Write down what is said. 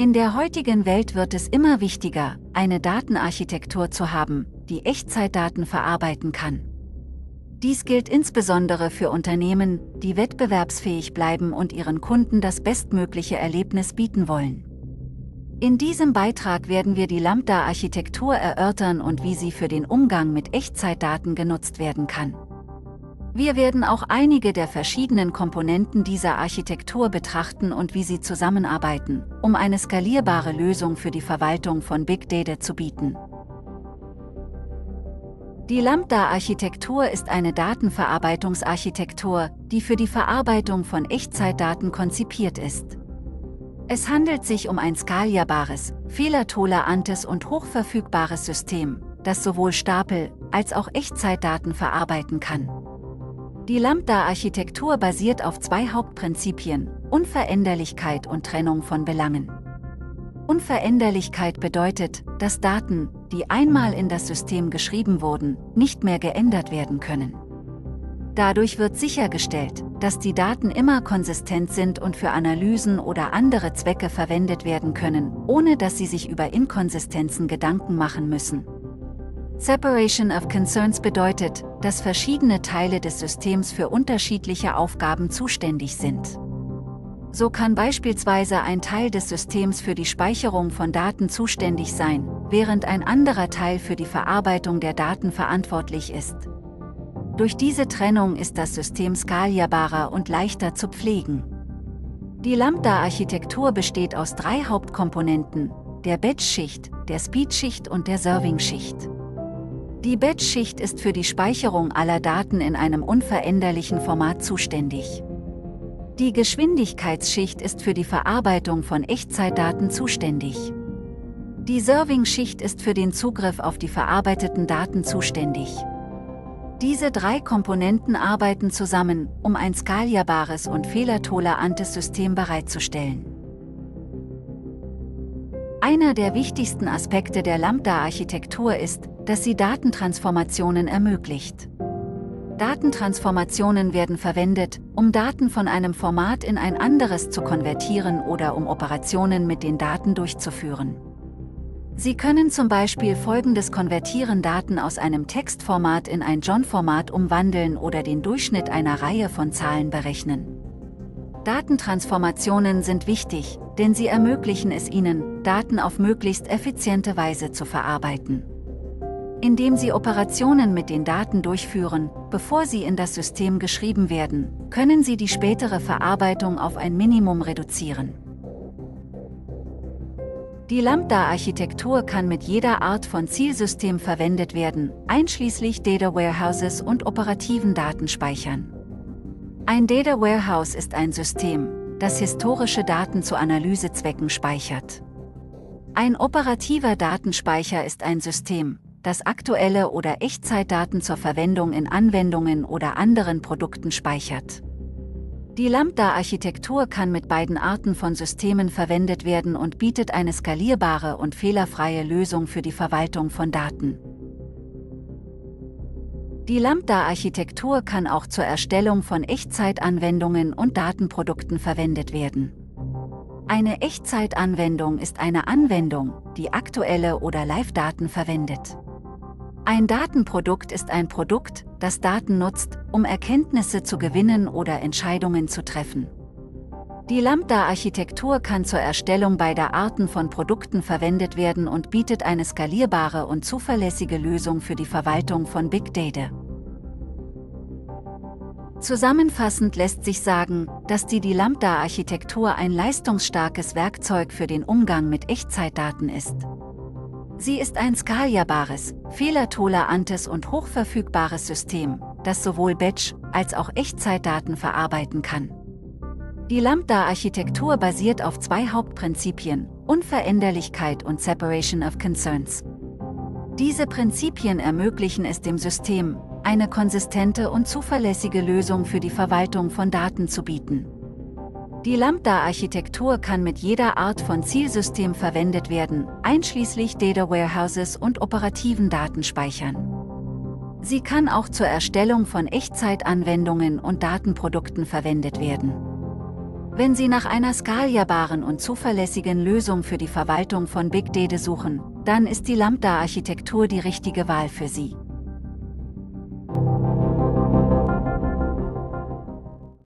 In der heutigen Welt wird es immer wichtiger, eine Datenarchitektur zu haben, die Echtzeitdaten verarbeiten kann. Dies gilt insbesondere für Unternehmen, die wettbewerbsfähig bleiben und ihren Kunden das bestmögliche Erlebnis bieten wollen. In diesem Beitrag werden wir die Lambda-Architektur erörtern und wie sie für den Umgang mit Echtzeitdaten genutzt werden kann. Wir werden auch einige der verschiedenen Komponenten dieser Architektur betrachten und wie sie zusammenarbeiten, um eine skalierbare Lösung für die Verwaltung von Big Data zu bieten. Die Lambda-Architektur ist eine Datenverarbeitungsarchitektur, die für die Verarbeitung von Echtzeitdaten konzipiert ist. Es handelt sich um ein skalierbares, fehlertolerantes und hochverfügbares System, das sowohl Stapel- als auch Echtzeitdaten verarbeiten kann. Die Lambda-Architektur basiert auf zwei Hauptprinzipien, Unveränderlichkeit und Trennung von Belangen. Unveränderlichkeit bedeutet, dass Daten, die einmal in das System geschrieben wurden, nicht mehr geändert werden können. Dadurch wird sichergestellt, dass die Daten immer konsistent sind und für Analysen oder andere Zwecke verwendet werden können, ohne dass sie sich über Inkonsistenzen Gedanken machen müssen. Separation of Concerns bedeutet, dass verschiedene Teile des Systems für unterschiedliche Aufgaben zuständig sind. So kann beispielsweise ein Teil des Systems für die Speicherung von Daten zuständig sein, während ein anderer Teil für die Verarbeitung der Daten verantwortlich ist. Durch diese Trennung ist das System skalierbarer und leichter zu pflegen. Die Lambda-Architektur besteht aus drei Hauptkomponenten, der Batch-Schicht, der Speed-Schicht und der Serving-Schicht. Die Batch-Schicht ist für die Speicherung aller Daten in einem unveränderlichen Format zuständig. Die Geschwindigkeitsschicht ist für die Verarbeitung von Echtzeitdaten zuständig. Die Serving-Schicht ist für den Zugriff auf die verarbeiteten Daten zuständig. Diese drei Komponenten arbeiten zusammen, um ein skalierbares und fehlertolerantes System bereitzustellen. Einer der wichtigsten Aspekte der Lambda-Architektur ist, dass sie Datentransformationen ermöglicht. Datentransformationen werden verwendet, um Daten von einem Format in ein anderes zu konvertieren oder um Operationen mit den Daten durchzuführen. Sie können zum Beispiel folgendes konvertieren Daten aus einem Textformat in ein JSON-Format umwandeln oder den Durchschnitt einer Reihe von Zahlen berechnen. Datentransformationen sind wichtig, denn sie ermöglichen es Ihnen, Daten auf möglichst effiziente Weise zu verarbeiten indem Sie Operationen mit den Daten durchführen, bevor sie in das System geschrieben werden, können Sie die spätere Verarbeitung auf ein Minimum reduzieren. Die Lambda-Architektur kann mit jeder Art von Zielsystem verwendet werden, einschließlich Data Warehouses und operativen Datenspeichern. Ein Data Warehouse ist ein System, das historische Daten zu Analysezwecken speichert. Ein operativer Datenspeicher ist ein System, das aktuelle oder Echtzeitdaten zur Verwendung in Anwendungen oder anderen Produkten speichert. Die Lambda-Architektur kann mit beiden Arten von Systemen verwendet werden und bietet eine skalierbare und fehlerfreie Lösung für die Verwaltung von Daten. Die Lambda-Architektur kann auch zur Erstellung von Echtzeitanwendungen und Datenprodukten verwendet werden. Eine Echtzeitanwendung ist eine Anwendung, die aktuelle oder Live-Daten verwendet. Ein Datenprodukt ist ein Produkt, das Daten nutzt, um Erkenntnisse zu gewinnen oder Entscheidungen zu treffen. Die Lambda-Architektur kann zur Erstellung beider Arten von Produkten verwendet werden und bietet eine skalierbare und zuverlässige Lösung für die Verwaltung von Big Data. Zusammenfassend lässt sich sagen, dass die, die Lambda-Architektur ein leistungsstarkes Werkzeug für den Umgang mit Echtzeitdaten ist. Sie ist ein skalierbares, fehlertolerantes und hochverfügbares System, das sowohl Batch- als auch Echtzeitdaten verarbeiten kann. Die Lambda-Architektur basiert auf zwei Hauptprinzipien, Unveränderlichkeit und Separation of Concerns. Diese Prinzipien ermöglichen es dem System, eine konsistente und zuverlässige Lösung für die Verwaltung von Daten zu bieten. Die Lambda-Architektur kann mit jeder Art von Zielsystem verwendet werden, einschließlich Data Warehouses und operativen Datenspeichern. Sie kann auch zur Erstellung von Echtzeitanwendungen und Datenprodukten verwendet werden. Wenn Sie nach einer skalierbaren und zuverlässigen Lösung für die Verwaltung von Big Data suchen, dann ist die Lambda-Architektur die richtige Wahl für Sie.